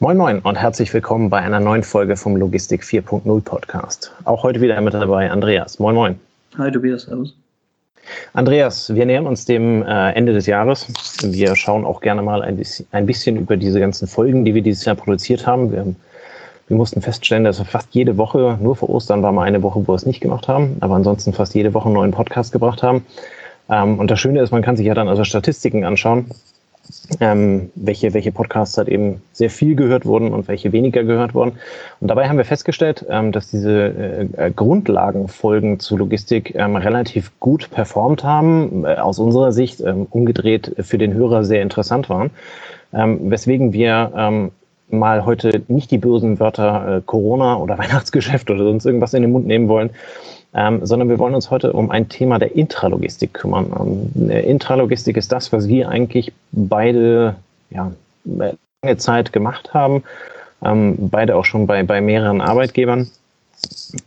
Moin Moin und herzlich willkommen bei einer neuen Folge vom Logistik 4.0 Podcast. Auch heute wieder mit dabei Andreas. Moin Moin. Hi Tobias, servus. Andreas, wir nähern uns dem äh, Ende des Jahres. Wir schauen auch gerne mal ein bisschen, über diese ganzen Folgen, die wir dieses Jahr produziert haben. Wir, wir mussten feststellen, dass wir fast jede Woche, nur vor Ostern war mal eine Woche, wo wir es nicht gemacht haben, aber ansonsten fast jede Woche einen neuen Podcast gebracht haben. Ähm, und das Schöne ist, man kann sich ja dann also Statistiken anschauen ähm, welche, welche Podcasts halt eben sehr viel gehört wurden und welche weniger gehört wurden. Und dabei haben wir festgestellt, ähm, dass diese äh, äh Grundlagenfolgen zu Logistik ähm, relativ gut performt haben, äh, aus unserer Sicht ähm, umgedreht für den Hörer sehr interessant waren, ähm, weswegen wir ähm, mal heute nicht die bösen Wörter äh, Corona oder Weihnachtsgeschäft oder sonst irgendwas in den Mund nehmen wollen, ähm, sondern wir wollen uns heute um ein Thema der Intralogistik kümmern. Ähm, Intralogistik ist das, was wir eigentlich beide ja, lange Zeit gemacht haben, ähm, beide auch schon bei, bei mehreren Arbeitgebern.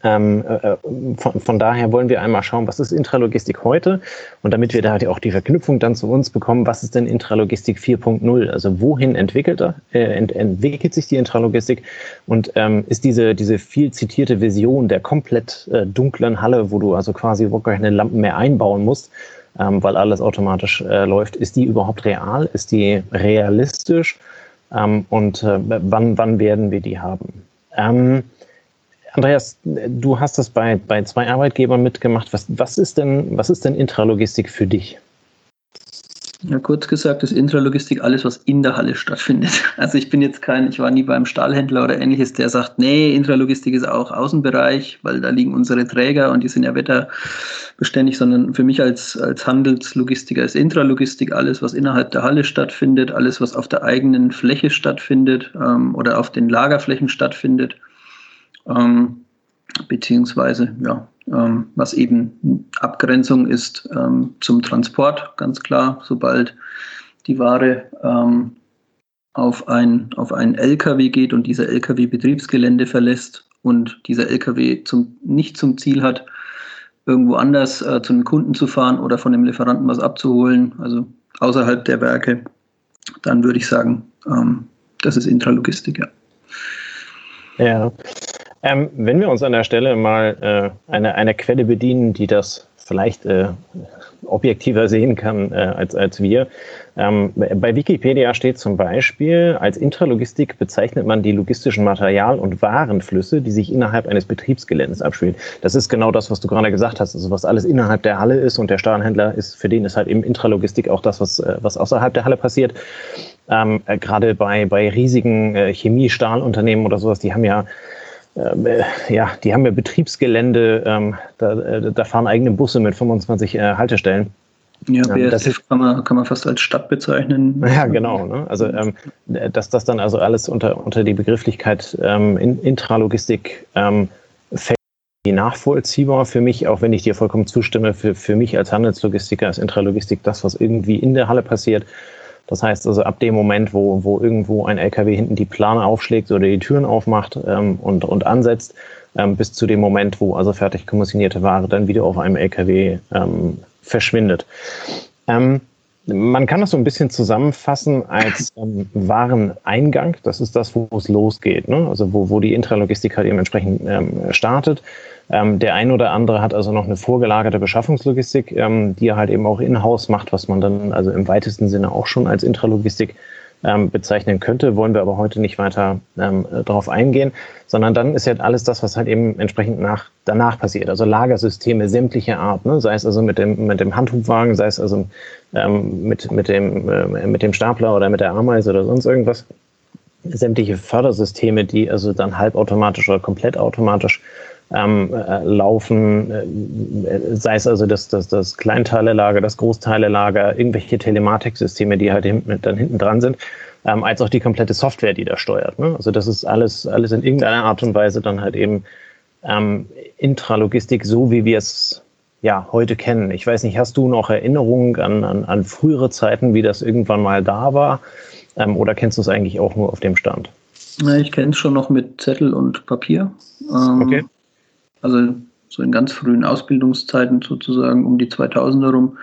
Ähm, äh, äh, von, von, daher wollen wir einmal schauen, was ist Intralogistik heute und damit wir da auch die Verknüpfung dann zu uns bekommen, was ist denn Intralogistik 4.0? Also wohin entwickelt, äh, ent, entwickelt sich die Intralogistik und ähm, ist diese, diese viel zitierte Vision der komplett äh, dunklen Halle, wo du also quasi überhaupt keine Lampen mehr einbauen musst, ähm, weil alles automatisch äh, läuft, ist die überhaupt real? Ist die realistisch? Ähm, und äh, wann, wann werden wir die haben? Andreas, du hast das bei, bei zwei Arbeitgebern mitgemacht. Was, was, ist denn, was ist denn Intralogistik für dich? Ja, kurz gesagt ist Intralogistik alles, was in der Halle stattfindet. Also ich bin jetzt kein, ich war nie beim Stahlhändler oder ähnliches, der sagt, nee, Intralogistik ist auch Außenbereich, weil da liegen unsere Träger und die sind ja wetterbeständig, sondern für mich als, als Handelslogistiker ist Intralogistik alles, was innerhalb der Halle stattfindet, alles, was auf der eigenen Fläche stattfindet ähm, oder auf den Lagerflächen stattfindet ähm, beziehungsweise ja, ähm, was eben Abgrenzung ist ähm, zum Transport, ganz klar, sobald die Ware ähm, auf, ein, auf einen LKW geht und dieser LKW Betriebsgelände verlässt und dieser LKW zum, nicht zum Ziel hat, irgendwo anders äh, zu einem Kunden zu fahren oder von dem Lieferanten was abzuholen, also außerhalb der Werke, dann würde ich sagen, ähm, das ist Intralogistik, ja. Ja. Ähm, wenn wir uns an der Stelle mal äh, eine, eine Quelle bedienen, die das vielleicht äh, objektiver sehen kann äh, als, als wir. Ähm, bei Wikipedia steht zum Beispiel, als Intralogistik bezeichnet man die logistischen Material- und Warenflüsse, die sich innerhalb eines Betriebsgeländes abspielen. Das ist genau das, was du gerade gesagt hast, also was alles innerhalb der Halle ist und der Stahlhändler ist, für den ist halt eben Intralogistik auch das, was, äh, was außerhalb der Halle passiert. Ähm, äh, gerade bei, bei riesigen äh, Chemie-Stahlunternehmen oder sowas, die haben ja ja, die haben ja Betriebsgelände, ähm, da, äh, da, fahren eigene Busse mit 25 äh, Haltestellen. Ja, BSF ähm, das ist, kann, man, kann man fast als Stadt bezeichnen. Ja, genau. Ne? Also, ähm, dass das dann also alles unter, unter die Begrifflichkeit ähm, Intralogistik ähm, fällt, nachvollziehbar für mich, auch wenn ich dir vollkommen zustimme, für, für mich als Handelslogistiker ist Intralogistik das, was irgendwie in der Halle passiert das heißt also ab dem Moment, wo, wo irgendwo ein LKW hinten die Plane aufschlägt oder die Türen aufmacht ähm, und, und ansetzt, ähm, bis zu dem Moment, wo also fertig kommissionierte Ware dann wieder auf einem LKW ähm, verschwindet. Ähm, man kann das so ein bisschen zusammenfassen als ähm, Wareneingang. Das ist das, wo es losgeht. Ne? Also wo, wo die Intralogistik halt eben entsprechend ähm, startet. Ähm, der ein oder andere hat also noch eine vorgelagerte Beschaffungslogistik, ähm, die er halt eben auch in-house macht, was man dann also im weitesten Sinne auch schon als Intralogistik ähm, bezeichnen könnte, wollen wir aber heute nicht weiter ähm, darauf eingehen, sondern dann ist ja alles das, was halt eben entsprechend nach, danach passiert. Also Lagersysteme sämtlicher Art, ne? sei es also mit dem, mit dem Handhubwagen, sei es also ähm, mit, mit, dem, äh, mit dem Stapler oder mit der Ameise oder sonst irgendwas. Sämtliche Fördersysteme, die also dann halbautomatisch oder komplett automatisch ähm, äh, laufen, äh, sei es also das, das, das Kleinteilelager, das Großteilelager, irgendwelche Telematiksysteme, die halt hinten, dann hinten dran sind, ähm, als auch die komplette Software, die da steuert. Ne? Also das ist alles, alles in irgendeiner Art und Weise dann halt eben ähm, Intralogistik, so wie wir es ja heute kennen. Ich weiß nicht, hast du noch Erinnerungen an, an, an frühere Zeiten, wie das irgendwann mal da war? Ähm, oder kennst du es eigentlich auch nur auf dem Stand? Ich kenne es schon noch mit Zettel und Papier. Ähm, okay. Also so in ganz frühen Ausbildungszeiten sozusagen um die 2000er rum.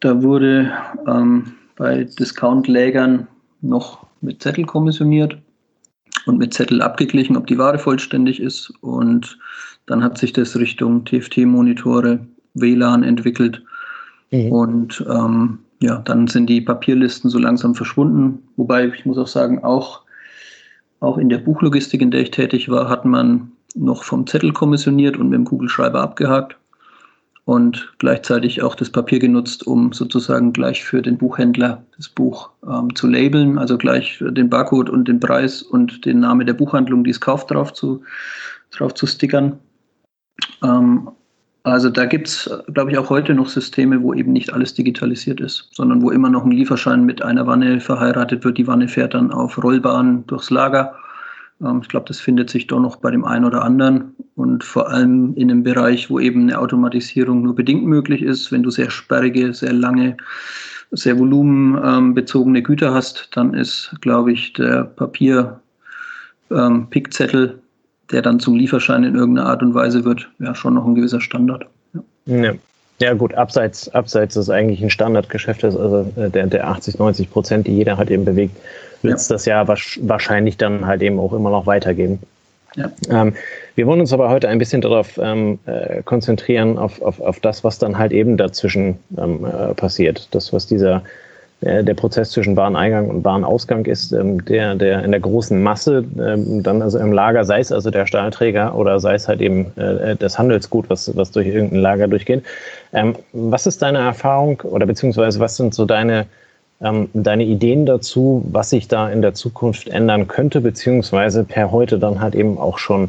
Da wurde ähm, bei Discount-Lägern noch mit Zettel kommissioniert. und mit Zettel abgeglichen, ob die Ware vollständig ist. Und dann hat sich das Richtung TFT-Monitore, WLAN entwickelt. Mhm. Und ähm, ja, dann sind die Papierlisten so langsam verschwunden. Wobei, ich muss auch sagen, auch, auch in der Buchlogistik, in der ich tätig war, hat man noch vom Zettel kommissioniert und mit dem Kugelschreiber abgehakt und gleichzeitig auch das Papier genutzt, um sozusagen gleich für den Buchhändler das Buch ähm, zu labeln, also gleich den Barcode und den Preis und den Namen der Buchhandlung, die es kauft, drauf zu, drauf zu stickern. Ähm, also da gibt es, glaube ich, auch heute noch Systeme, wo eben nicht alles digitalisiert ist, sondern wo immer noch ein Lieferschein mit einer Wanne verheiratet wird. Die Wanne fährt dann auf Rollbahn durchs Lager ich glaube, das findet sich doch noch bei dem einen oder anderen und vor allem in einem Bereich, wo eben eine Automatisierung nur bedingt möglich ist. Wenn du sehr sperrige, sehr lange, sehr volumenbezogene Güter hast, dann ist, glaube ich, der Papier-Pickzettel, ähm, der dann zum Lieferschein in irgendeiner Art und Weise wird, ja schon noch ein gewisser Standard. Ja. ja. Ja gut, abseits, abseits ist eigentlich ein Standardgeschäft ist, also äh, der, der 80, 90 Prozent, die jeder halt eben bewegt, wird es ja. das ja wahrscheinlich dann halt eben auch immer noch weitergeben. Ja. Ähm, wir wollen uns aber heute ein bisschen darauf ähm, äh, konzentrieren, auf, auf, auf das, was dann halt eben dazwischen ähm, äh, passiert. Das, was dieser der Prozess zwischen Wareneingang und Warenausgang ist, ähm, der, der in der großen Masse ähm, dann also im Lager, sei es also der Stahlträger oder sei es halt eben äh, das Handelsgut, was, was durch irgendein Lager durchgeht. Ähm, was ist deine Erfahrung oder beziehungsweise was sind so deine deine Ideen dazu, was sich da in der Zukunft ändern könnte, beziehungsweise per heute dann halt eben auch schon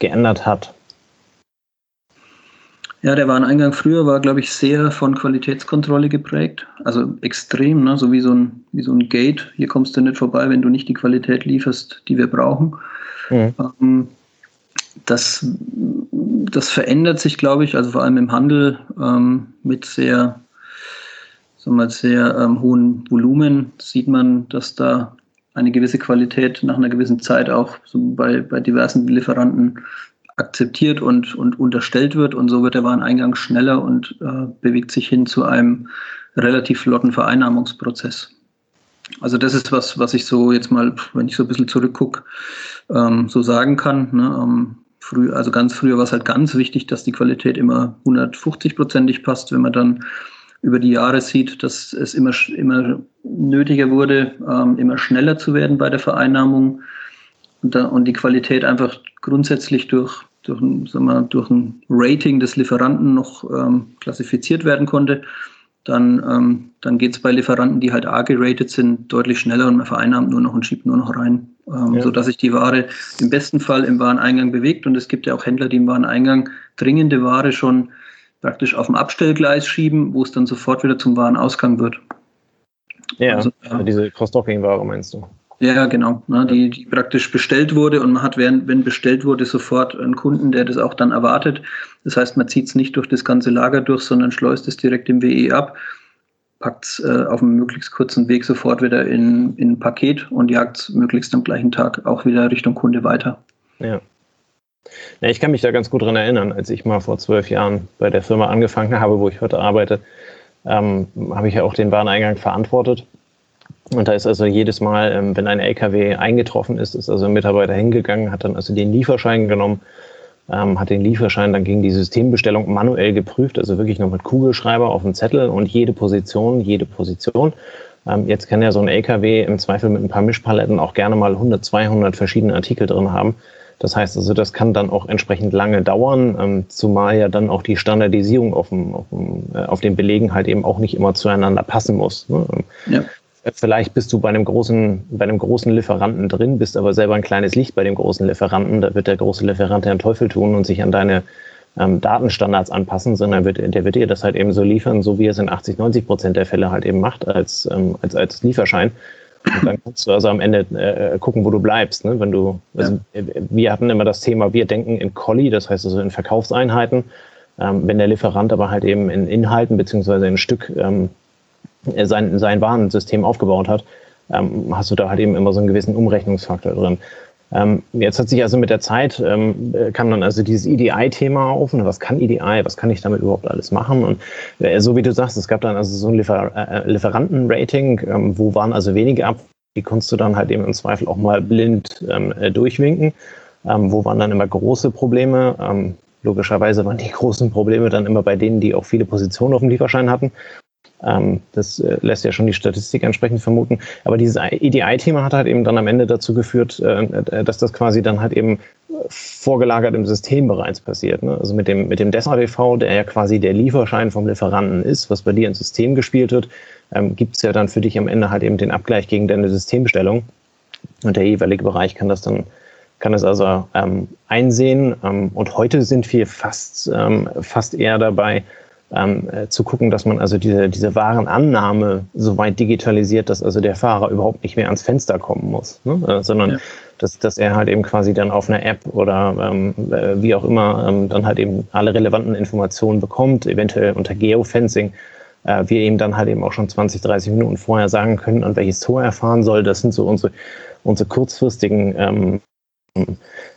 geändert hat? Ja, der Wareneingang früher war, glaube ich, sehr von Qualitätskontrolle geprägt. Also extrem, ne? so wie so, ein, wie so ein Gate. Hier kommst du nicht vorbei, wenn du nicht die Qualität lieferst, die wir brauchen. Mhm. Ähm, das, das verändert sich, glaube ich, also vor allem im Handel ähm, mit sehr sagen wir, sehr ähm, hohen Volumen sieht man, dass da eine gewisse Qualität nach einer gewissen Zeit auch so bei, bei diversen Lieferanten akzeptiert und, und unterstellt wird. Und so wird der Wareneingang schneller und äh, bewegt sich hin zu einem relativ flotten Vereinnahmungsprozess. Also das ist was, was ich so jetzt mal, wenn ich so ein bisschen zurückgucke, ähm, so sagen kann. Ne? Ähm, früh, also ganz früher war es halt ganz wichtig, dass die Qualität immer 150-prozentig passt. Wenn man dann über die Jahre sieht, dass es immer, immer nötiger wurde, ähm, immer schneller zu werden bei der Vereinnahmung und, da, und die Qualität einfach grundsätzlich durch, durch, sagen wir, durch ein Rating des Lieferanten noch ähm, klassifiziert werden konnte. Dann, ähm, dann geht es bei Lieferanten, die halt A geratet sind, deutlich schneller und man vereinnahmt nur noch und schiebt nur noch rein, ähm, ja. sodass sich die Ware im besten Fall im Wareneingang bewegt. Und es gibt ja auch Händler, die im Wareneingang dringende Ware schon praktisch auf dem Abstellgleis schieben, wo es dann sofort wieder zum Warenausgang wird. Ja, also, ja. diese Cross-Docking-Ware meinst du? Ja, genau. Ne, die, die praktisch bestellt wurde und man hat, während, wenn bestellt wurde, sofort einen Kunden, der das auch dann erwartet. Das heißt, man zieht es nicht durch das ganze Lager durch, sondern schleust es direkt im WE ab, packt es äh, auf einem möglichst kurzen Weg sofort wieder in, in ein Paket und jagt es möglichst am gleichen Tag auch wieder Richtung Kunde weiter. Ja. Ja, ich kann mich da ganz gut dran erinnern, als ich mal vor zwölf Jahren bei der Firma angefangen habe, wo ich heute arbeite, ähm, habe ich ja auch den Wareneingang verantwortet. Und da ist also jedes Mal, ähm, wenn ein LKW eingetroffen ist, ist also ein Mitarbeiter hingegangen, hat dann also den Lieferschein genommen, ähm, hat den Lieferschein dann gegen die Systembestellung manuell geprüft, also wirklich noch mit Kugelschreiber auf dem Zettel und jede Position, jede Position. Ähm, jetzt kann ja so ein LKW im Zweifel mit ein paar Mischpaletten auch gerne mal 100, 200 verschiedene Artikel drin haben. Das heißt also, das kann dann auch entsprechend lange dauern, zumal ja dann auch die Standardisierung auf, dem, auf, dem, äh, auf den Belegen halt eben auch nicht immer zueinander passen muss. Ne? Ja. Äh, vielleicht bist du bei einem großen, bei einem großen Lieferanten drin, bist aber selber ein kleines Licht bei dem großen Lieferanten. Da wird der große Lieferant den Teufel tun und sich an deine ähm, Datenstandards anpassen, sondern wird, der wird dir das halt eben so liefern, so wie es in 80, 90 Prozent der Fälle halt eben macht als, ähm, als, als Lieferschein. Und dann kannst du also am Ende äh, gucken, wo du bleibst. Ne? Wenn du, also, ja. Wir hatten immer das Thema, wir denken in Colli, das heißt also in Verkaufseinheiten. Ähm, wenn der Lieferant aber halt eben in Inhalten beziehungsweise in Stück ähm, sein, sein Warensystem aufgebaut hat, ähm, hast du da halt eben immer so einen gewissen Umrechnungsfaktor drin. Ähm, jetzt hat sich also mit der Zeit, ähm, kam dann also dieses EDI-Thema auf. Und was kann EDI? Was kann ich damit überhaupt alles machen? Und äh, so wie du sagst, es gab dann also so ein Liefer äh, Lieferanten-Rating, ähm, wo waren also wenige ab die konntest du dann halt eben im Zweifel auch mal blind ähm, äh, durchwinken. Ähm, wo waren dann immer große Probleme? Ähm, logischerweise waren die großen Probleme dann immer bei denen, die auch viele Positionen auf dem Lieferschein hatten. Ähm, das äh, lässt ja schon die Statistik entsprechend vermuten. Aber dieses EDI-Thema hat halt eben dann am Ende dazu geführt, äh, äh, dass das quasi dann halt eben vorgelagert im System bereits passiert. Ne? Also mit dem, mit dem DESADV, der ja quasi der Lieferschein vom Lieferanten ist, was bei dir ins System gespielt wird, ähm, gibt es ja dann für dich am Ende halt eben den Abgleich gegen deine Systembestellung. Und der jeweilige Bereich kann das dann kann das also ähm, einsehen. Ähm, und heute sind wir fast, ähm, fast eher dabei, ähm, äh, zu gucken, dass man also diese, diese Warenannahme so weit digitalisiert, dass also der Fahrer überhaupt nicht mehr ans Fenster kommen muss, ne? äh, sondern ja. dass, dass er halt eben quasi dann auf einer App oder ähm, äh, wie auch immer ähm, dann halt eben alle relevanten Informationen bekommt, eventuell unter Geofencing, äh, wir ihm dann halt eben auch schon 20, 30 Minuten vorher sagen können, an welches Tor er fahren soll. Das sind so unsere, unsere kurzfristigen ähm,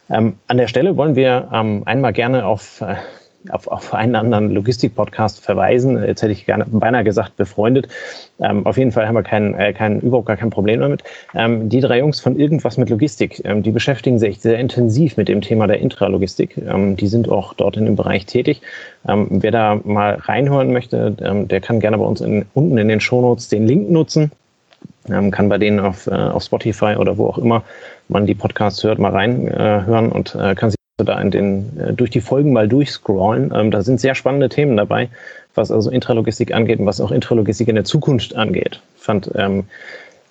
ähm, an der Stelle wollen wir ähm, einmal gerne auf äh, auf, auf einen anderen Logistik-Podcast verweisen. Jetzt hätte ich gerne beinahe gesagt befreundet. Ähm, auf jeden Fall haben wir kein, äh, kein, überhaupt gar kein Problem damit. Ähm, die drei Jungs von Irgendwas mit Logistik, ähm, die beschäftigen sich sehr intensiv mit dem Thema der Intralogistik. Ähm, die sind auch dort in dem Bereich tätig. Ähm, wer da mal reinhören möchte, ähm, der kann gerne bei uns in, unten in den Shownotes den Link nutzen. kann bei denen auf, äh, auf Spotify oder wo auch immer man die Podcasts hört, mal reinhören äh, und äh, kann sich da in den, äh, durch die Folgen mal durchscrollen. Ähm, da sind sehr spannende Themen dabei, was also Intralogistik angeht und was auch Intralogistik in der Zukunft angeht. Fand, ähm,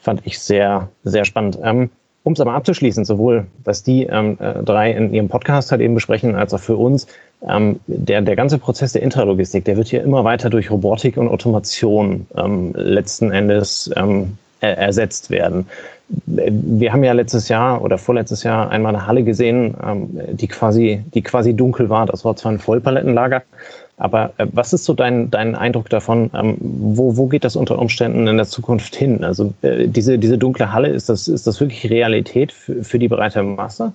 fand ich sehr, sehr spannend. Ähm, um es aber abzuschließen, sowohl was die ähm, äh, drei in ihrem Podcast halt eben besprechen, als auch für uns, ähm, der, der ganze Prozess der Intralogistik, der wird hier immer weiter durch Robotik und Automation ähm, letzten Endes ähm, ersetzt werden wir haben ja letztes Jahr oder vorletztes Jahr einmal eine Halle gesehen, ähm, die quasi, die quasi dunkel war. Das war zwar ein Vollpalettenlager, aber äh, was ist so dein, dein Eindruck davon? Ähm, wo, wo geht das unter Umständen in der Zukunft hin? Also äh, diese, diese dunkle Halle, ist das, ist das wirklich Realität für, für die breite Masse?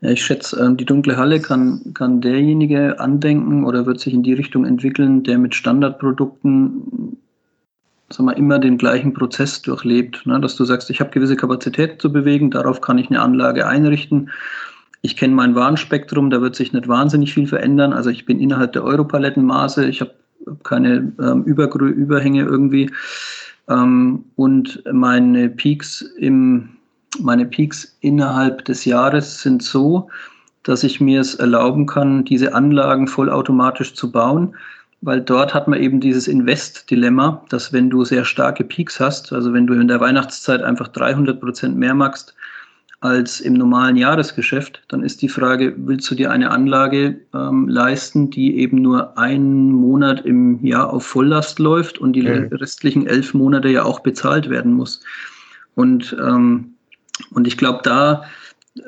Ja, ich schätze, ähm, die dunkle Halle kann, kann derjenige andenken oder wird sich in die Richtung entwickeln, der mit Standardprodukten sag mal, immer den gleichen Prozess durchlebt. Ne? Dass du sagst, ich habe gewisse Kapazität zu bewegen, darauf kann ich eine Anlage einrichten. Ich kenne mein Warnspektrum, da wird sich nicht wahnsinnig viel verändern. Also ich bin innerhalb der Europalettenmaße, ich habe keine ähm, Übergrö Überhänge irgendwie. Ähm, und meine Peaks im meine Peaks innerhalb des Jahres sind so, dass ich mir es erlauben kann, diese Anlagen vollautomatisch zu bauen weil dort hat man eben dieses Invest-Dilemma, dass wenn du sehr starke Peaks hast, also wenn du in der Weihnachtszeit einfach 300 Prozent mehr machst als im normalen Jahresgeschäft, dann ist die Frage, willst du dir eine Anlage ähm, leisten, die eben nur einen Monat im Jahr auf Volllast läuft und die mhm. restlichen elf Monate ja auch bezahlt werden muss. Und, ähm, und ich glaube, da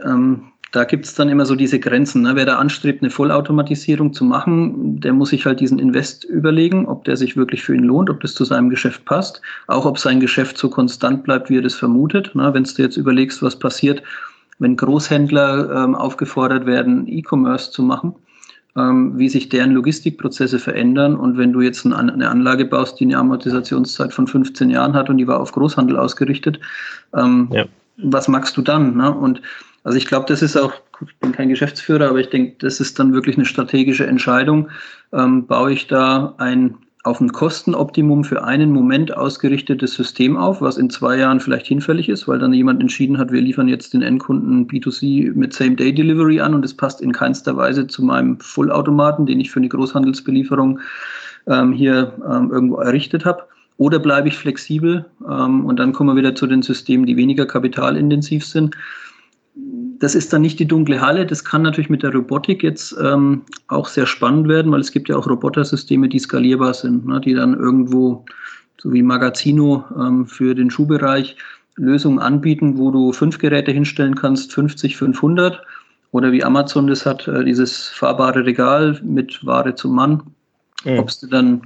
ähm, da gibt es dann immer so diese Grenzen. Ne? Wer da anstrebt, eine Vollautomatisierung zu machen, der muss sich halt diesen Invest überlegen, ob der sich wirklich für ihn lohnt, ob das zu seinem Geschäft passt, auch ob sein Geschäft so konstant bleibt, wie er das vermutet. Ne? Wenn du jetzt überlegst, was passiert, wenn Großhändler ähm, aufgefordert werden, E-Commerce zu machen, ähm, wie sich deren Logistikprozesse verändern. Und wenn du jetzt eine Anlage baust, die eine Amortisationszeit von 15 Jahren hat und die war auf Großhandel ausgerichtet, ähm, ja. was magst du dann? Ne? Und also ich glaube, das ist auch, ich bin kein Geschäftsführer, aber ich denke, das ist dann wirklich eine strategische Entscheidung. Ähm, baue ich da ein auf ein Kostenoptimum für einen Moment ausgerichtetes System auf, was in zwei Jahren vielleicht hinfällig ist, weil dann jemand entschieden hat, wir liefern jetzt den Endkunden B2C mit Same-Day-Delivery an und es passt in keinster Weise zu meinem Fullautomaten, den ich für eine Großhandelsbelieferung ähm, hier ähm, irgendwo errichtet habe. Oder bleibe ich flexibel ähm, und dann kommen wir wieder zu den Systemen, die weniger kapitalintensiv sind das ist dann nicht die dunkle Halle. Das kann natürlich mit der Robotik jetzt ähm, auch sehr spannend werden, weil es gibt ja auch Robotersysteme, die skalierbar sind, ne, die dann irgendwo, so wie Magazino ähm, für den Schuhbereich, Lösungen anbieten, wo du fünf Geräte hinstellen kannst, 50, 500. Oder wie Amazon das hat, äh, dieses fahrbare Regal mit Ware zum Mann. Mhm. Ob du dann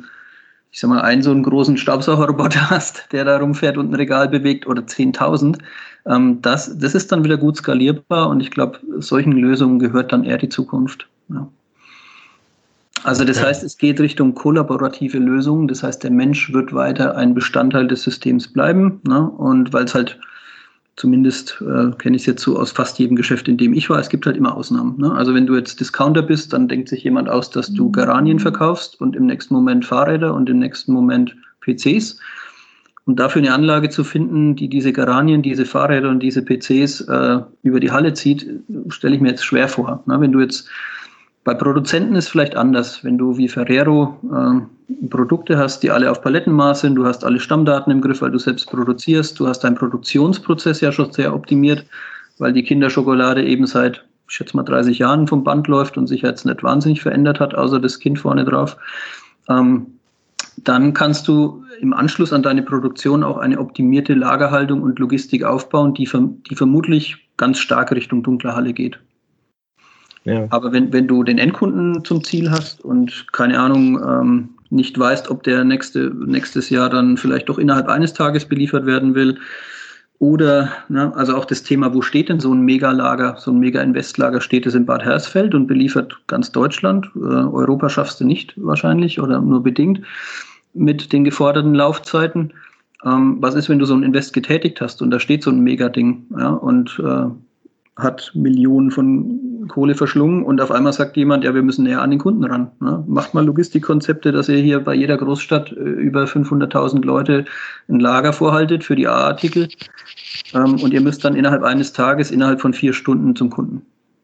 ich sag mal, einen so einen großen Staubsaugerroboter hast, der da rumfährt und ein Regal bewegt oder 10.000, ähm, das, das ist dann wieder gut skalierbar und ich glaube, solchen Lösungen gehört dann eher die Zukunft. Ja. Also das heißt, es geht Richtung kollaborative Lösungen. Das heißt, der Mensch wird weiter ein Bestandteil des Systems bleiben. Ne? Und weil es halt zumindest äh, kenne ich es jetzt so aus fast jedem Geschäft, in dem ich war, es gibt halt immer Ausnahmen. Ne? Also wenn du jetzt Discounter bist, dann denkt sich jemand aus, dass du Geranien verkaufst und im nächsten Moment Fahrräder und im nächsten Moment PCs. Und dafür eine Anlage zu finden, die diese Geranien, diese Fahrräder und diese PCs äh, über die Halle zieht, stelle ich mir jetzt schwer vor. Ne? Wenn du jetzt bei Produzenten ist vielleicht anders, wenn du wie Ferrero äh, Produkte hast, die alle auf Palettenmaß sind, du hast alle Stammdaten im Griff, weil du selbst produzierst, du hast deinen Produktionsprozess ja schon sehr optimiert, weil die Kinderschokolade eben seit, ich schätze mal, 30 Jahren vom Band läuft und sich jetzt nicht wahnsinnig verändert hat, außer das Kind vorne drauf. Ähm, dann kannst du im Anschluss an deine Produktion auch eine optimierte Lagerhaltung und Logistik aufbauen, die, die vermutlich ganz stark Richtung dunkler Halle geht. Ja. Aber wenn, wenn du den Endkunden zum Ziel hast und keine Ahnung, ähm, nicht weißt, ob der nächste, nächstes Jahr dann vielleicht doch innerhalb eines Tages beliefert werden will, oder, ne, also auch das Thema, wo steht denn so ein Megalager, so ein Mega-Investlager, steht es in Bad Hersfeld und beliefert ganz Deutschland? Äh, Europa schaffst du nicht wahrscheinlich oder nur bedingt mit den geforderten Laufzeiten. Ähm, was ist, wenn du so ein Invest getätigt hast und da steht so ein Mega-Ding ja, und äh, hat Millionen von Kohle verschlungen und auf einmal sagt jemand, ja, wir müssen näher an den Kunden ran. Ne? Macht mal Logistikkonzepte, dass ihr hier bei jeder Großstadt äh, über 500.000 Leute ein Lager vorhaltet für die A-Artikel ähm, und ihr müsst dann innerhalb eines Tages, innerhalb von vier Stunden zum Kunden.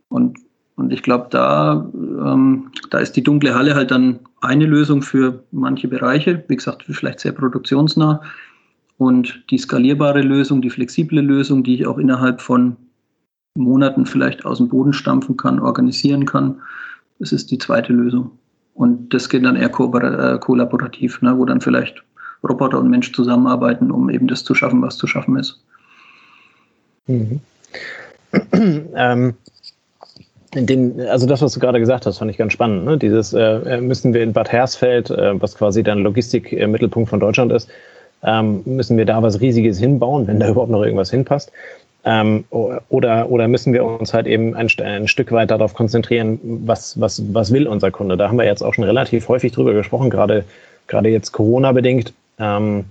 Und, und ich glaube, da, ähm, da ist die dunkle Halle halt dann eine Lösung für manche Bereiche, wie gesagt, vielleicht sehr produktionsnah. Und die skalierbare Lösung, die flexible Lösung, die ich auch innerhalb von Monaten vielleicht aus dem Boden stampfen kann, organisieren kann. Das ist die zweite Lösung. Und das geht dann eher äh, kollaborativ, ne, wo dann vielleicht Roboter und Mensch zusammenarbeiten, um eben das zu schaffen, was zu schaffen ist. Mhm. ähm, den, also das, was du gerade gesagt hast, fand ich ganz spannend. Ne? Dieses äh, müssen wir in Bad Hersfeld, äh, was quasi dann Logistikmittelpunkt von Deutschland ist, ähm, müssen wir da was Riesiges hinbauen, wenn da überhaupt noch irgendwas hinpasst. Ähm, oder, oder müssen wir uns halt eben ein, ein, Stück weit darauf konzentrieren, was, was, was will unser Kunde? Da haben wir jetzt auch schon relativ häufig drüber gesprochen, gerade, gerade jetzt Corona-bedingt. Ähm,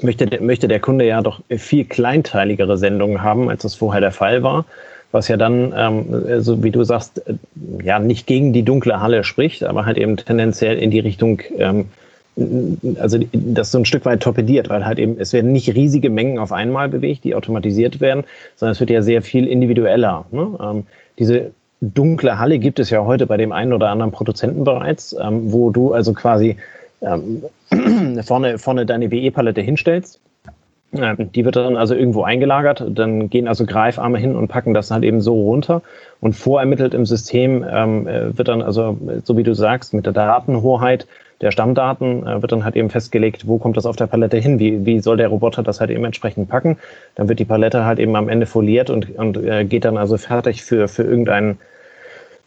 möchte, möchte der Kunde ja doch viel kleinteiligere Sendungen haben, als das vorher der Fall war. Was ja dann, ähm, so wie du sagst, äh, ja nicht gegen die dunkle Halle spricht, aber halt eben tendenziell in die Richtung ähm, also das so ein Stück weit torpediert, weil halt eben, es werden nicht riesige Mengen auf einmal bewegt, die automatisiert werden, sondern es wird ja sehr viel individueller. Ne? Ähm, diese dunkle Halle gibt es ja heute bei dem einen oder anderen Produzenten bereits, ähm, wo du also quasi ähm, vorne, vorne deine WE-Palette hinstellst. Ähm, die wird dann also irgendwo eingelagert, dann gehen also Greifarme hin und packen das halt eben so runter und vorermittelt im System ähm, äh, wird dann also, so wie du sagst, mit der Datenhoheit der Stammdaten äh, wird dann halt eben festgelegt, wo kommt das auf der Palette hin, wie, wie soll der Roboter das halt eben entsprechend packen. Dann wird die Palette halt eben am Ende foliert und, und äh, geht dann also fertig für, für irgendeinen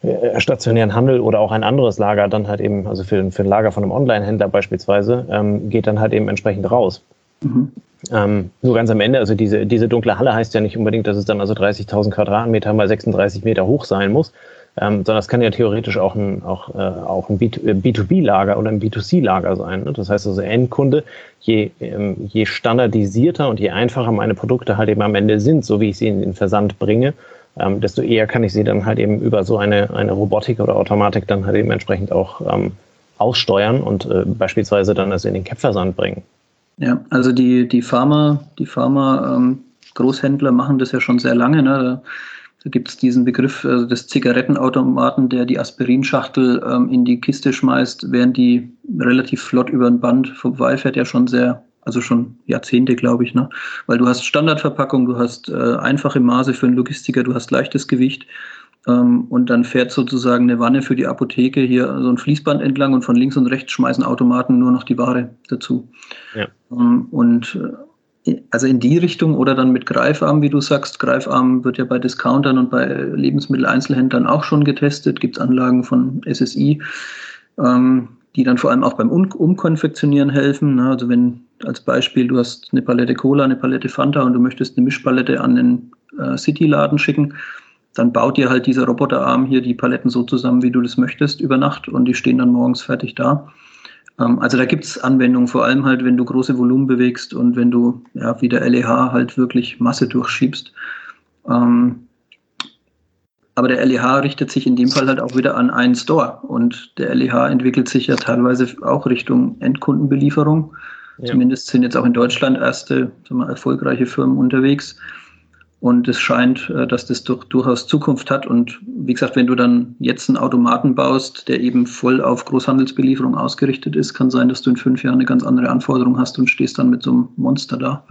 äh, stationären Handel oder auch ein anderes Lager dann halt eben, also für, für ein Lager von einem Online-Händler beispielsweise, ähm, geht dann halt eben entsprechend raus. Mhm. Ähm, nur ganz am Ende, also diese, diese dunkle Halle heißt ja nicht unbedingt, dass es dann also 30.000 Quadratmeter mal 36 Meter hoch sein muss, ähm, sondern es kann ja theoretisch auch ein, auch, äh, auch ein B2B-Lager äh, oder ein B2C-Lager sein. Ne? Das heißt also Endkunde, je, ähm, je standardisierter und je einfacher meine Produkte halt eben am Ende sind, so wie ich sie in den Versand bringe, ähm, desto eher kann ich sie dann halt eben über so eine, eine Robotik oder Automatik dann halt eben entsprechend auch ähm, aussteuern und äh, beispielsweise dann also in den Cap-Versand bringen. Ja, also die, die Pharma, die Pharma ähm, Großhändler machen das ja schon sehr lange. Ne? Da gibt es diesen Begriff äh, des Zigarettenautomaten, der die Aspirinschachtel ähm, in die Kiste schmeißt, während die relativ flott über ein Band vorbeifährt, ja schon sehr, also schon Jahrzehnte, glaube ich, ne? Weil du hast Standardverpackung, du hast äh, einfache Maße für einen Logistiker, du hast leichtes Gewicht ähm, und dann fährt sozusagen eine Wanne für die Apotheke hier so ein Fließband entlang und von links und rechts schmeißen Automaten nur noch die Ware dazu. Ja. Ähm, und äh, also in die Richtung oder dann mit Greifarm, wie du sagst. Greifarm wird ja bei Discountern und bei Lebensmitteleinzelhändlern auch schon getestet. Gibt es Anlagen von SSI, ähm, die dann vor allem auch beim um Umkonfektionieren helfen. Ne? Also wenn als Beispiel du hast eine Palette Cola, eine Palette Fanta und du möchtest eine Mischpalette an den äh, City-Laden schicken, dann baut dir halt dieser Roboterarm hier die Paletten so zusammen, wie du das möchtest, über Nacht und die stehen dann morgens fertig da. Ähm, also da gibt es Anwendungen, vor allem halt, wenn du große Volumen bewegst und wenn du, ja, wie der LEH halt wirklich Masse durchschiebst. Ähm, aber der LEH richtet sich in dem Fall halt auch wieder an einen Store und der LEH entwickelt sich ja teilweise auch Richtung Endkundenbelieferung. Ja. Zumindest sind jetzt auch in Deutschland erste wir, erfolgreiche Firmen unterwegs. Und es scheint, äh, dass das doch durchaus Zukunft hat. Und wie gesagt, wenn du dann jetzt einen Automaten baust, der eben voll auf Großhandelsbelieferung ausgerichtet ist, kann sein, dass du in fünf Jahren eine ganz andere Anforderung hast und stehst dann mit so einem Monster da.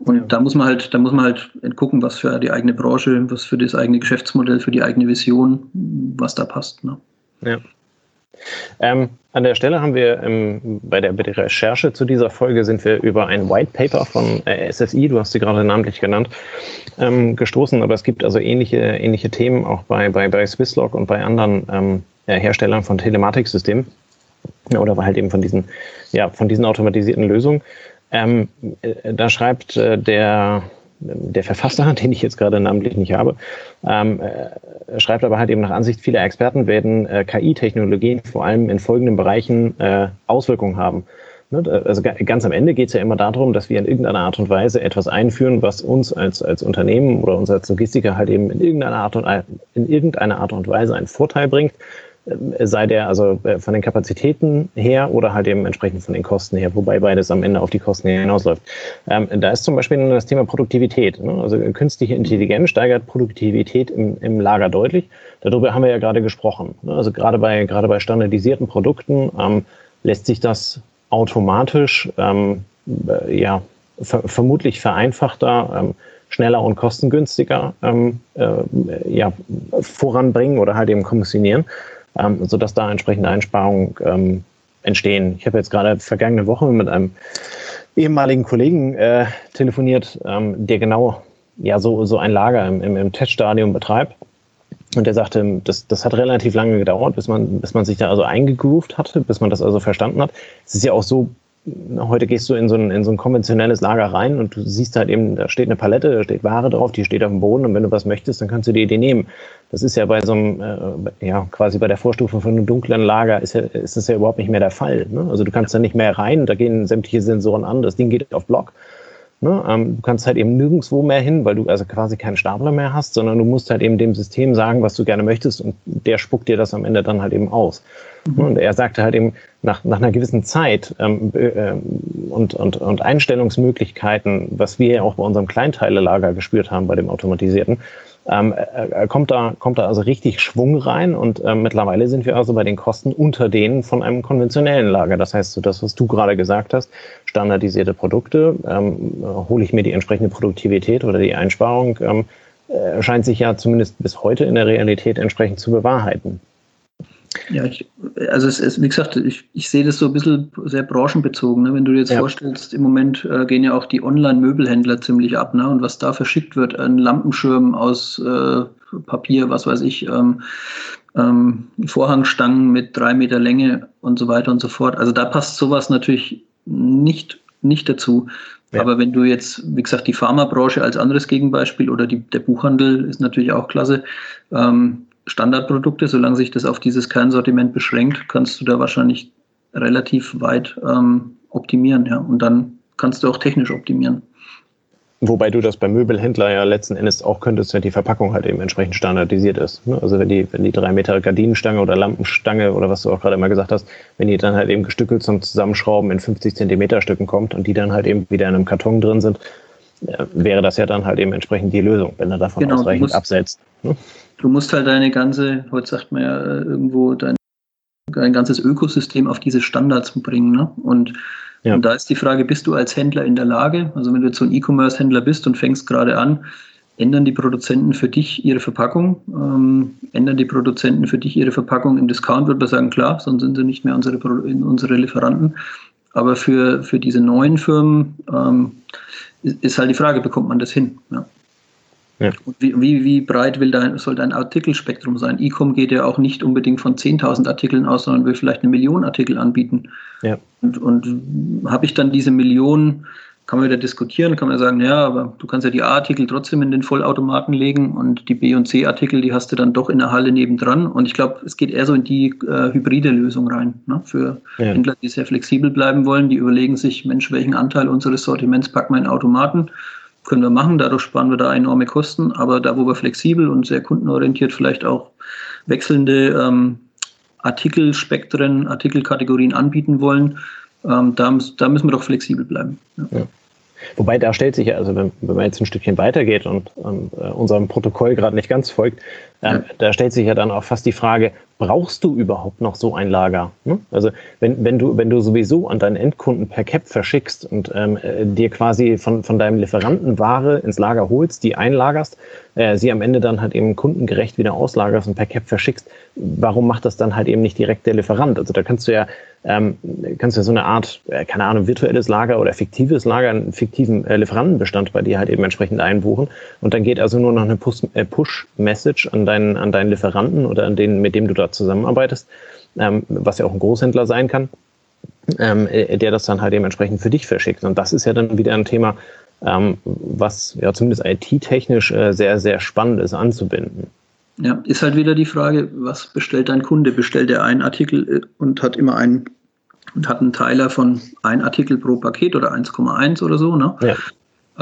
Und ja. da muss man halt, da muss man halt gucken, was für die eigene Branche, was für das eigene Geschäftsmodell, für die eigene Vision, was da passt. Ne? Ja. Ähm, an der Stelle haben wir ähm, bei, der, Recherche zu dieser Folge sind wir über ein White Paper von äh, SSI, du hast sie gerade namentlich genannt, ähm, gestoßen, aber es gibt also ähnliche, ähnliche Themen auch bei, bei, bei Swisslog und bei anderen ähm, Herstellern von Telematiksystemen oder halt eben von diesen, ja, von diesen automatisierten Lösungen. Ähm, äh, da schreibt äh, der der Verfasser, den ich jetzt gerade namentlich nicht habe, ähm, äh, schreibt aber halt eben nach Ansicht vieler Experten werden äh, KI-Technologien vor allem in folgenden Bereichen äh, Auswirkungen haben. Ne? Also ganz am Ende geht es ja immer darum, dass wir in irgendeiner Art und Weise etwas einführen, was uns als, als Unternehmen oder uns als Logistiker halt eben in irgendeiner Art und, in irgendeiner Art und Weise einen Vorteil bringt äh, sei der also äh, von den Kapazitäten her oder halt eben entsprechend von den Kosten her, wobei beides am Ende auf die Kosten hinausläuft. Ähm, da ist zum Beispiel das Thema Produktivität. Ne? Also künstliche Intelligenz steigert Produktivität im, im Lager deutlich. Darüber haben wir ja gerade gesprochen. Ne? Also gerade bei, gerade bei standardisierten Produkten ähm, lässt sich das automatisch ähm, äh, ja, ver vermutlich vereinfachter ähm, schneller und kostengünstiger ähm, äh, ja, voranbringen oder halt eben kommissionieren ähm, sodass da entsprechende Einsparungen ähm, entstehen. Ich habe jetzt gerade vergangene Woche mit einem ehemaligen Kollegen äh, telefoniert, ähm, der genau ja so, so ein Lager im, im, im Teststadium betreibt. Und der sagte, das, das hat relativ lange gedauert, bis man, bis man sich da also eingegroovt hatte, bis man das also verstanden hat. Es ist ja auch so heute gehst du in so, ein, in so ein konventionelles Lager rein und du siehst halt eben, da steht eine Palette, da steht Ware drauf, die steht auf dem Boden und wenn du was möchtest, dann kannst du die Idee nehmen. Das ist ja bei so einem, äh, ja, quasi bei der Vorstufe von einem dunklen Lager ist, ja, ist das ja überhaupt nicht mehr der Fall. Ne? Also du kannst da nicht mehr rein, da gehen sämtliche Sensoren an, das Ding geht auf Block. Ne? Ähm, du kannst halt eben nirgendwo mehr hin, weil du also quasi keinen Stapler mehr hast, sondern du musst halt eben dem System sagen, was du gerne möchtest und der spuckt dir das am Ende dann halt eben aus. Mhm. Und er sagte halt eben, nach, nach einer gewissen Zeit ähm, äh, und, und, und Einstellungsmöglichkeiten, was wir ja auch bei unserem Kleinteilelager gespürt haben, bei dem automatisierten, ähm, äh, kommt, da, kommt da also richtig Schwung rein und äh, mittlerweile sind wir also bei den Kosten unter denen von einem konventionellen Lager. Das heißt, so das, was du gerade gesagt hast, standardisierte Produkte, ähm, hole ich mir die entsprechende Produktivität oder die Einsparung, ähm, äh, scheint sich ja zumindest bis heute in der Realität entsprechend zu bewahrheiten. Ja, ich, also es ist, wie gesagt, ich, ich sehe das so ein bisschen sehr branchenbezogen. Ne? Wenn du dir jetzt ja. vorstellst, im Moment äh, gehen ja auch die Online-Möbelhändler ziemlich ab, ne? Und was da verschickt wird, ein Lampenschirm aus äh, Papier, was weiß ich, ähm, ähm, Vorhangstangen mit drei Meter Länge und so weiter und so fort. Also da passt sowas natürlich nicht, nicht dazu. Ja. Aber wenn du jetzt, wie gesagt, die Pharmabranche als anderes Gegenbeispiel oder die, der Buchhandel ist natürlich auch klasse. Ähm, Standardprodukte, solange sich das auf dieses Kernsortiment beschränkt, kannst du da wahrscheinlich relativ weit ähm, optimieren, ja. Und dann kannst du auch technisch optimieren. Wobei du das beim Möbelhändler ja letzten Endes auch könntest, wenn die Verpackung halt eben entsprechend standardisiert ist. Ne? Also wenn die, wenn die drei Meter Gardinenstange oder Lampenstange oder was du auch gerade immer gesagt hast, wenn die dann halt eben gestückelt zum Zusammenschrauben in 50 Zentimeter Stücken kommt und die dann halt eben wieder in einem Karton drin sind, wäre das ja dann halt eben entsprechend die Lösung, wenn er davon genau, ausreichend absetzt. Ne? Du musst halt deine ganze, heute sagt man ja äh, irgendwo, dein, dein ganzes Ökosystem auf diese Standards bringen. Ne? Und, ja. und da ist die Frage, bist du als Händler in der Lage, also wenn du jetzt so ein E-Commerce-Händler bist und fängst gerade an, ändern die Produzenten für dich ihre Verpackung, ähm, ändern die Produzenten für dich ihre Verpackung im Discount, würde man sagen, klar, sonst sind sie nicht mehr unsere, unsere Lieferanten. Aber für, für diese neuen Firmen ähm, ist halt die Frage, bekommt man das hin? Ja. Ja. Wie, wie, wie, breit will dein, soll dein Artikelspektrum sein? E-Com geht ja auch nicht unbedingt von 10.000 Artikeln aus, sondern will vielleicht eine Million Artikel anbieten. Ja. Und, und habe ich dann diese Million kann man wieder diskutieren, kann man sagen, ja, aber du kannst ja die A-Artikel trotzdem in den Vollautomaten legen und die B- und C-Artikel, die hast du dann doch in der Halle nebendran. Und ich glaube, es geht eher so in die äh, hybride Lösung rein. Ne? Für ja. Händler, die sehr flexibel bleiben wollen, die überlegen sich, Mensch, welchen Anteil unseres Sortiments packen wir in Automaten? Können wir machen, dadurch sparen wir da enorme Kosten. Aber da, wo wir flexibel und sehr kundenorientiert vielleicht auch wechselnde ähm, Artikelspektren, Artikelkategorien anbieten wollen, ähm, da, da, müssen wir doch flexibel bleiben. Ja. Ja. Wobei da stellt sich ja, also wenn, wenn man jetzt ein Stückchen weitergeht und ähm, unserem Protokoll gerade nicht ganz folgt, ähm, ja. da stellt sich ja dann auch fast die Frage, brauchst du überhaupt noch so ein Lager? Ne? Also wenn, wenn, du, wenn du sowieso an deinen Endkunden per Cap verschickst und ähm, äh, dir quasi von, von deinem Lieferanten Ware ins Lager holst, die einlagerst, äh, sie am Ende dann halt eben kundengerecht wieder auslagerst und per Cap verschickst, warum macht das dann halt eben nicht direkt der Lieferant? Also da kannst du ja ähm, kannst du so eine Art, äh, keine Ahnung, virtuelles Lager oder fiktives Lager, einen fiktiven äh, Lieferantenbestand bei dir halt eben entsprechend einbuchen. Und dann geht also nur noch eine äh, Push-Message an deinen, an deinen Lieferanten oder an den, mit dem du da zusammenarbeitest, ähm, was ja auch ein Großhändler sein kann, ähm, äh, der das dann halt eben entsprechend für dich verschickt. Und das ist ja dann wieder ein Thema, ähm, was ja zumindest IT-technisch äh, sehr, sehr spannend ist anzubinden. Ja, ist halt wieder die Frage, was bestellt dein Kunde? Bestellt er einen Artikel äh, und hat immer einen und hat einen Teiler von ein Artikel pro Paket oder 1,1 oder so, ne? Ja.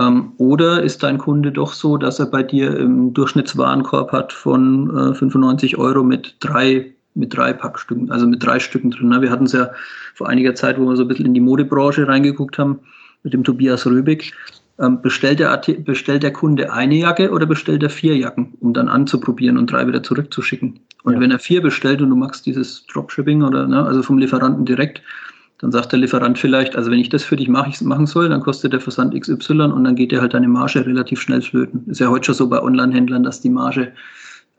Ähm, oder ist dein Kunde doch so, dass er bei dir im Durchschnittswarenkorb hat von äh, 95 Euro mit drei, mit drei Packstücken, also mit drei Stücken drin. Ne? Wir hatten es ja vor einiger Zeit, wo wir so ein bisschen in die Modebranche reingeguckt haben, mit dem Tobias Röbig. Ähm, bestellt, der, bestellt der Kunde eine Jacke oder bestellt er vier Jacken, um dann anzuprobieren und drei wieder zurückzuschicken? Und ja. wenn er vier bestellt und du machst dieses Dropshipping oder ne, also vom Lieferanten direkt, dann sagt der Lieferant vielleicht, also wenn ich das für dich mach, machen soll, dann kostet der Versand XY und dann geht dir halt deine Marge relativ schnell flöten. Ist ja heute schon so bei Online-Händlern, dass die Marge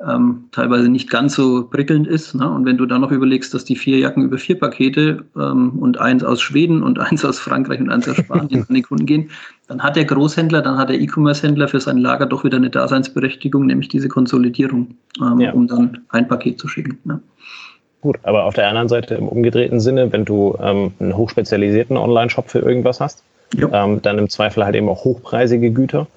ähm, teilweise nicht ganz so prickelnd ist. Ne? Und wenn du dann noch überlegst, dass die vier Jacken über vier Pakete ähm, und eins aus Schweden und eins aus Frankreich und eins aus Spanien an den Kunden gehen, dann hat der Großhändler, dann hat der E-Commerce-Händler für sein Lager doch wieder eine Daseinsberechtigung, nämlich diese Konsolidierung, ähm, ja. um dann ein Paket zu schicken. Ne? Gut, aber auf der anderen Seite im umgedrehten Sinne, wenn du ähm, einen hochspezialisierten Online-Shop für irgendwas hast, ähm, dann im Zweifel halt eben auch hochpreisige Güter.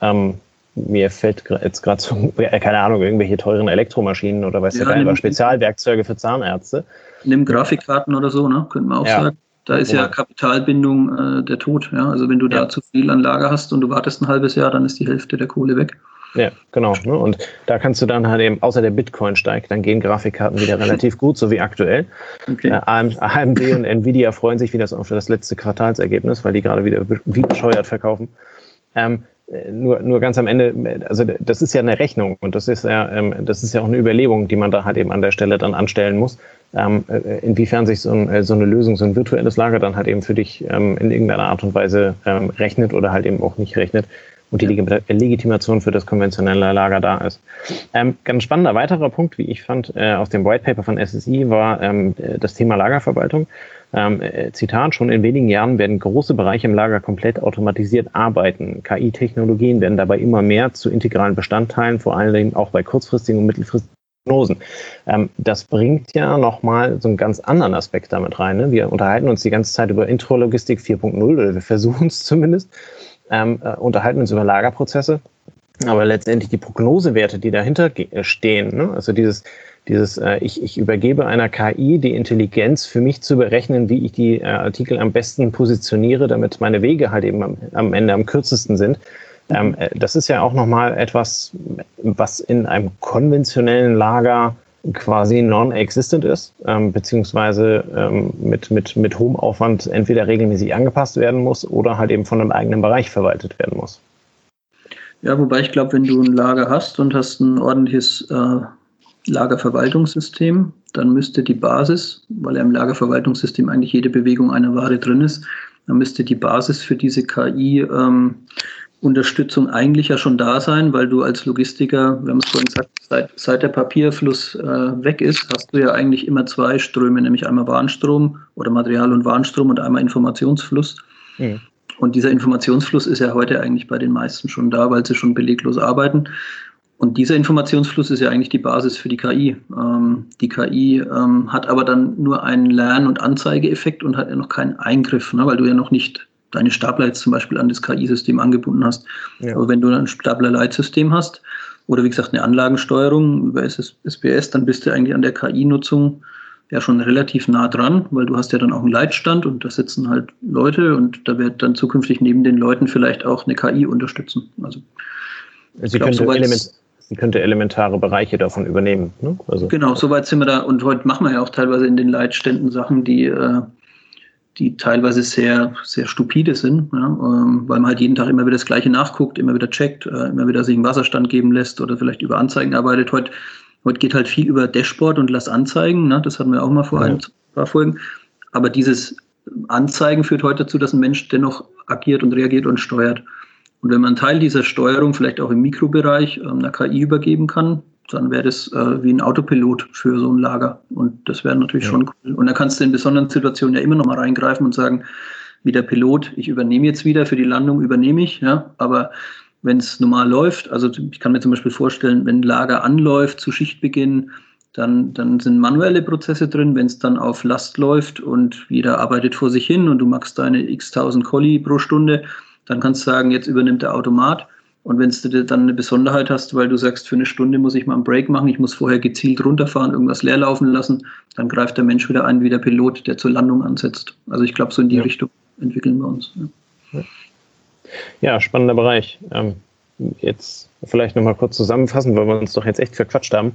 Ähm, mir fällt jetzt gerade so, äh, keine Ahnung, irgendwelche teuren Elektromaschinen oder weißt ja, du, Spezialwerkzeuge für Zahnärzte. Nimm Grafikkarten oder so, ne? Könnte man auch ja. sagen. Da ist ja Kapitalbindung äh, der Tod. Ja? Also wenn du da zu viel an Lager hast und du wartest ein halbes Jahr, dann ist die Hälfte der Kohle weg. Ja, genau. Ne? Und da kannst du dann halt eben, außer der Bitcoin steigt, dann gehen Grafikkarten wieder relativ gut, so wie aktuell. Okay. Äh, AMD und Nvidia freuen sich wieder auf das letzte Quartalsergebnis, weil die gerade wieder wie bescheuert verkaufen. Ähm, nur, nur ganz am Ende, also das ist ja eine Rechnung und das ist ja, ähm, das ist ja auch eine Überlegung, die man da halt eben an der Stelle dann anstellen muss, ähm, äh, inwiefern sich so, ein, äh, so, eine Lösung, so ein virtuelles Lager dann halt eben für dich ähm, in irgendeiner Art und Weise ähm, rechnet oder halt eben auch nicht rechnet und die Legitimation für das konventionelle Lager da ist. Ähm, ganz spannender weiterer Punkt, wie ich fand, äh, aus dem White Paper von SSI war ähm, das Thema Lagerverwaltung. Ähm, äh, Zitat, schon in wenigen Jahren werden große Bereiche im Lager komplett automatisiert arbeiten. KI-Technologien werden dabei immer mehr zu integralen Bestandteilen, vor allen Dingen auch bei kurzfristigen und mittelfristigen Prognosen. Ähm, das bringt ja nochmal so einen ganz anderen Aspekt damit rein. Ne? Wir unterhalten uns die ganze Zeit über Intrologistik 4.0 oder wir versuchen es zumindest, ähm, äh, unterhalten uns über Lagerprozesse. Aber letztendlich die Prognosewerte, die dahinter stehen, ne? also dieses dieses, äh, ich, ich übergebe einer KI die Intelligenz für mich zu berechnen, wie ich die äh, Artikel am besten positioniere, damit meine Wege halt eben am, am Ende am kürzesten sind. Ähm, äh, das ist ja auch nochmal etwas, was in einem konventionellen Lager quasi non-existent ist, ähm, beziehungsweise ähm, mit, mit, mit hohem Aufwand entweder regelmäßig angepasst werden muss oder halt eben von einem eigenen Bereich verwaltet werden muss. Ja, wobei ich glaube, wenn du ein Lager hast und hast ein ordentliches äh, Lagerverwaltungssystem, dann müsste die Basis, weil ja im Lagerverwaltungssystem eigentlich jede Bewegung einer Ware drin ist, dann müsste die Basis für diese KI ähm, Unterstützung eigentlich ja schon da sein, weil du als Logistiker, wir haben es vorhin gesagt, seit, seit der Papierfluss äh, weg ist, hast du ja eigentlich immer zwei Ströme, nämlich einmal Warenstrom oder Material- und Warenstrom und einmal Informationsfluss. Mhm. Und dieser Informationsfluss ist ja heute eigentlich bei den meisten schon da, weil sie schon beleglos arbeiten. Und dieser Informationsfluss ist ja eigentlich die Basis für die KI. Ähm, die KI ähm, hat aber dann nur einen Lern- und Anzeigeeffekt und hat ja noch keinen Eingriff, ne, weil du ja noch nicht deine Stapler jetzt zum Beispiel an das KI-System angebunden hast. Ja. Aber wenn du ein Stapler-Leitsystem hast oder wie gesagt eine Anlagensteuerung über SPS, dann bist du eigentlich an der KI-Nutzung ja schon relativ nah dran, weil du hast ja dann auch einen Leitstand und da sitzen halt Leute und da wird dann zukünftig neben den Leuten vielleicht auch eine KI unterstützen. Also Sie, glaub, könnte, element, sie könnte elementare Bereiche davon übernehmen. Ne? Also, genau, soweit sind wir da und heute machen wir ja auch teilweise in den Leitständen Sachen, die äh, die teilweise sehr, sehr stupide sind, ja, ähm, weil man halt jeden Tag immer wieder das Gleiche nachguckt, immer wieder checkt, äh, immer wieder sich einen Wasserstand geben lässt oder vielleicht über Anzeigen arbeitet. Heute, heute geht halt viel über Dashboard und lass anzeigen, ne? das hatten wir auch mal vor ja. ein paar Folgen. Aber dieses Anzeigen führt heute dazu, dass ein Mensch dennoch agiert und reagiert und steuert. Und wenn man einen Teil dieser Steuerung vielleicht auch im Mikrobereich ähm, einer KI übergeben kann, dann wäre das äh, wie ein Autopilot für so ein Lager. Und das wäre natürlich ja. schon cool. Und da kannst du in besonderen Situationen ja immer noch mal reingreifen und sagen, wie der Pilot, ich übernehme jetzt wieder für die Landung, übernehme ich, ja, aber wenn es normal läuft, also ich kann mir zum Beispiel vorstellen, wenn ein Lager anläuft zu Schichtbeginn, dann, dann sind manuelle Prozesse drin. Wenn es dann auf Last läuft und jeder arbeitet vor sich hin und du machst deine x tausend Colli pro Stunde, dann kannst du sagen, jetzt übernimmt der Automat. Und wenn du dann eine Besonderheit hast, weil du sagst, für eine Stunde muss ich mal einen Break machen, ich muss vorher gezielt runterfahren, irgendwas leer laufen lassen, dann greift der Mensch wieder ein wie der Pilot, der zur Landung ansetzt. Also ich glaube, so in die ja. Richtung entwickeln wir uns. Ja, ja spannender Bereich. Ähm, jetzt vielleicht nochmal kurz zusammenfassen, weil wir uns doch jetzt echt verquatscht haben.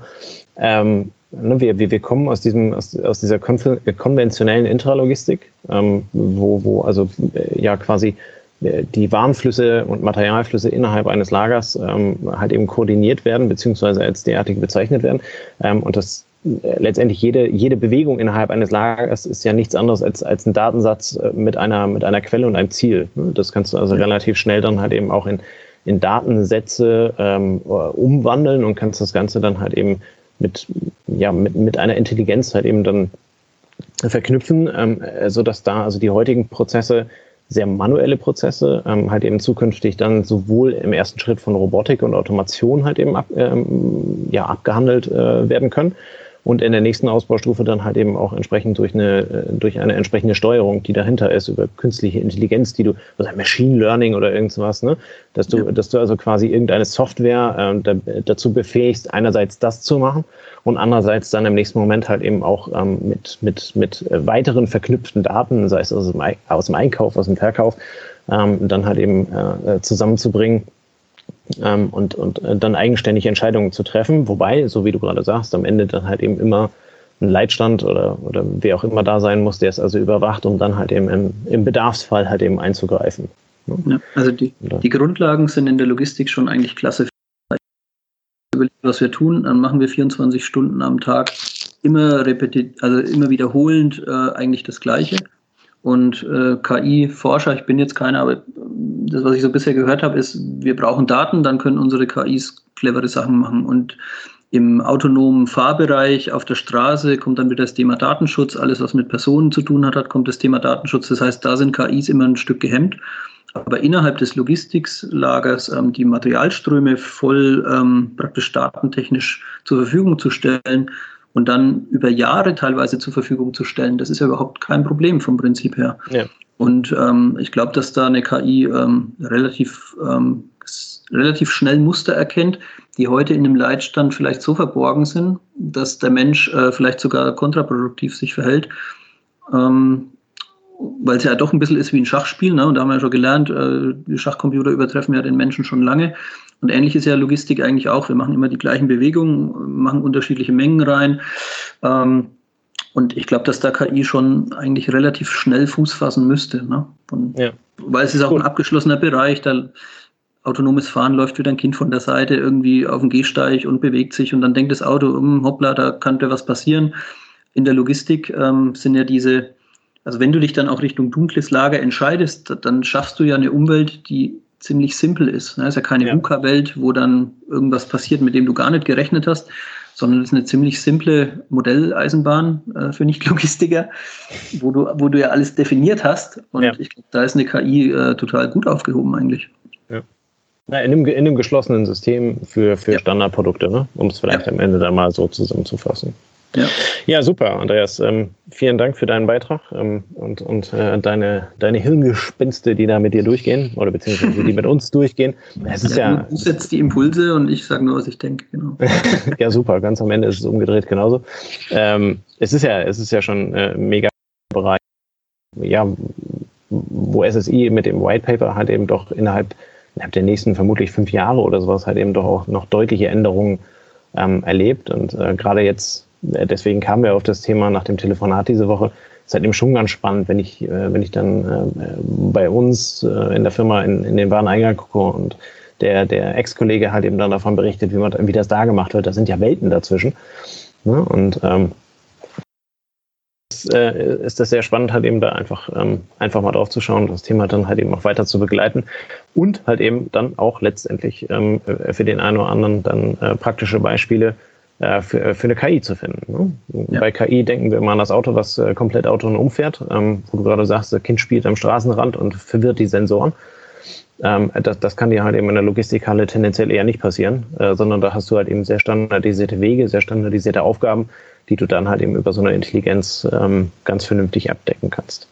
Ähm, ne, wir, wir, wir kommen aus, diesem, aus, aus dieser konventionellen Intralogistik, ähm, wo, wo also äh, ja quasi die Warnflüsse und Materialflüsse innerhalb eines Lagers ähm, halt eben koordiniert werden, beziehungsweise als derartig bezeichnet werden. Ähm, und das äh, letztendlich jede, jede Bewegung innerhalb eines Lagers ist ja nichts anderes als, als ein Datensatz äh, mit einer, mit einer Quelle und einem Ziel. Ne? Das kannst du also relativ schnell dann halt eben auch in, in Datensätze ähm, umwandeln und kannst das Ganze dann halt eben mit, ja, mit, mit einer Intelligenz halt eben dann verknüpfen, ähm, sodass da also die heutigen Prozesse sehr manuelle Prozesse, ähm, halt eben zukünftig dann sowohl im ersten Schritt von Robotik und Automation halt eben ab, ähm, ja, abgehandelt äh, werden können und in der nächsten Ausbaustufe dann halt eben auch entsprechend durch eine, äh, durch eine entsprechende Steuerung, die dahinter ist, über künstliche Intelligenz, die du, also Machine Learning oder irgendwas, ne, dass du, ja. dass du also quasi irgendeine Software äh, da, dazu befähigst, einerseits das zu machen und andererseits dann im nächsten Moment halt eben auch ähm, mit, mit, mit weiteren verknüpften Daten, sei es aus dem, aus dem Einkauf, aus dem Verkauf, ähm, dann halt eben äh, zusammenzubringen ähm, und, und äh, dann eigenständig Entscheidungen zu treffen. Wobei, so wie du gerade sagst, am Ende dann halt eben immer ein Leitstand oder, oder wer auch immer da sein muss, der es also überwacht, um dann halt eben im, im Bedarfsfall halt eben einzugreifen. Ja, also die, die Grundlagen sind in der Logistik schon eigentlich klasse. Was wir tun, dann machen wir 24 Stunden am Tag immer repetit, also immer wiederholend äh, eigentlich das Gleiche. Und äh, KI-Forscher, ich bin jetzt keiner, aber das, was ich so bisher gehört habe, ist, wir brauchen Daten, dann können unsere KIs clevere Sachen machen. Und im autonomen Fahrbereich auf der Straße kommt dann wieder das Thema Datenschutz. Alles, was mit Personen zu tun hat, hat kommt das Thema Datenschutz. Das heißt, da sind KIs immer ein Stück gehemmt. Aber innerhalb des Logistikslagers ähm, die Materialströme voll ähm, praktisch datentechnisch zur Verfügung zu stellen, und dann über Jahre teilweise zur Verfügung zu stellen, das ist ja überhaupt kein Problem vom Prinzip her. Ja. Und ähm, ich glaube, dass da eine KI ähm, relativ, ähm, relativ schnell Muster erkennt, die heute in dem Leitstand vielleicht so verborgen sind, dass der Mensch äh, vielleicht sogar kontraproduktiv sich verhält. Ähm, weil es ja doch ein bisschen ist wie ein Schachspiel, ne? und da haben wir ja schon gelernt, äh, die Schachcomputer übertreffen ja den Menschen schon lange. Und ähnlich ist ja Logistik eigentlich auch. Wir machen immer die gleichen Bewegungen, machen unterschiedliche Mengen rein. Ähm, und ich glaube, dass da KI schon eigentlich relativ schnell Fuß fassen müsste. Ne? Und, ja. Weil es ist auch cool. ein abgeschlossener Bereich. Da autonomes Fahren läuft wieder ein Kind von der Seite irgendwie auf den Gehsteig und bewegt sich und dann denkt das Auto, um, hoppla, da könnte was passieren. In der Logistik ähm, sind ja diese, also wenn du dich dann auch Richtung dunkles Lager entscheidest, dann schaffst du ja eine Umwelt, die ziemlich simpel ist. Es ist ja keine ja. VUCA-Welt, wo dann irgendwas passiert, mit dem du gar nicht gerechnet hast, sondern es ist eine ziemlich simple Modelleisenbahn äh, für Nicht-Logistiker, wo du, wo du ja alles definiert hast. Und ja. ich glaube, da ist eine KI äh, total gut aufgehoben eigentlich. Ja. Na, in, einem, in einem geschlossenen System für, für Standardprodukte, ne? um es vielleicht am Ende dann mal so zusammenzufassen. Ja, ja super, Andreas. Ähm, vielen Dank für deinen Beitrag ähm, und, und äh, deine, deine Hirngespinste, die da mit dir durchgehen oder beziehungsweise die mit uns durchgehen. Es ist ja, ja du setzt die Impulse und ich sage nur, was ich denke. Genau. ja, super. Ganz am Ende ist es umgedreht genauso. Ähm, es ist ja, es ist ja schon äh, mega Bereich, ja, wo SSI mit dem White Paper halt eben doch innerhalb, innerhalb der nächsten vermutlich fünf Jahre oder sowas halt eben doch auch noch deutliche Änderungen ähm, erlebt. Und äh, gerade jetzt, deswegen kamen wir auf das Thema nach dem Telefonat diese Woche, ist halt eben schon ganz spannend, wenn ich, äh, wenn ich dann äh, bei uns äh, in der Firma in, in den Wareneingang gucke und der, der Ex-Kollege halt eben dann davon berichtet, wie, man, wie das da gemacht wird. Da sind ja Welten dazwischen. Ne? Und ähm, äh, ist das sehr spannend, halt eben da einfach, ähm, einfach mal drauf zu schauen, das Thema dann halt eben auch weiter zu begleiten und halt eben dann auch letztendlich ähm, äh, für den einen oder anderen dann äh, praktische Beispiele äh, für, äh, für eine KI zu finden. Ne? Ja. Bei KI denken wir immer an das Auto, was äh, komplett autonom fährt, ähm, wo du gerade sagst, das Kind spielt am Straßenrand und verwirrt die Sensoren. Ähm, das, das kann dir halt eben in der Logistikhalle tendenziell eher nicht passieren, äh, sondern da hast du halt eben sehr standardisierte Wege, sehr standardisierte Aufgaben, die du dann halt eben über so eine Intelligenz ähm, ganz vernünftig abdecken kannst.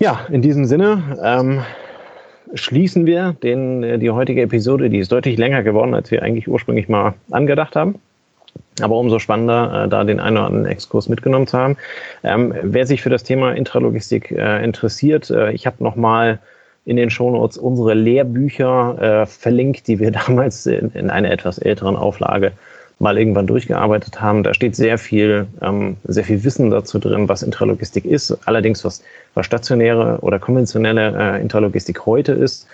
Ja, in diesem Sinne schließen wir den, äh, die heutige Episode. Die ist deutlich länger geworden, als wir eigentlich ursprünglich mal angedacht haben. Aber umso spannender, äh, da den einen oder anderen Exkurs mitgenommen zu haben. Ähm, wer sich für das Thema Intralogistik äh, interessiert, äh, ich habe nochmal in den Shownotes unsere Lehrbücher äh, verlinkt, die wir damals in, in einer etwas älteren Auflage mal irgendwann durchgearbeitet haben. Da steht sehr viel, ähm, sehr viel Wissen dazu drin, was Intralogistik ist. Allerdings, was, was stationäre oder konventionelle äh, Intralogistik heute ist.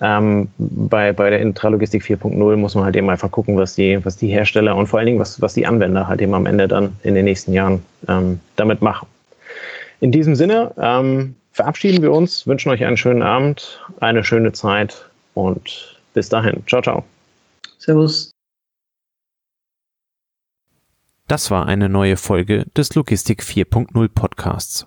Ähm, bei, bei der Intralogistik 4.0 muss man halt eben einfach gucken, was die, was die Hersteller und vor allen Dingen, was, was die Anwender halt eben am Ende dann in den nächsten Jahren ähm, damit machen. In diesem Sinne ähm, verabschieden wir uns, wünschen euch einen schönen Abend, eine schöne Zeit und bis dahin. Ciao, ciao. Servus. Das war eine neue Folge des Logistik 4.0 Podcasts.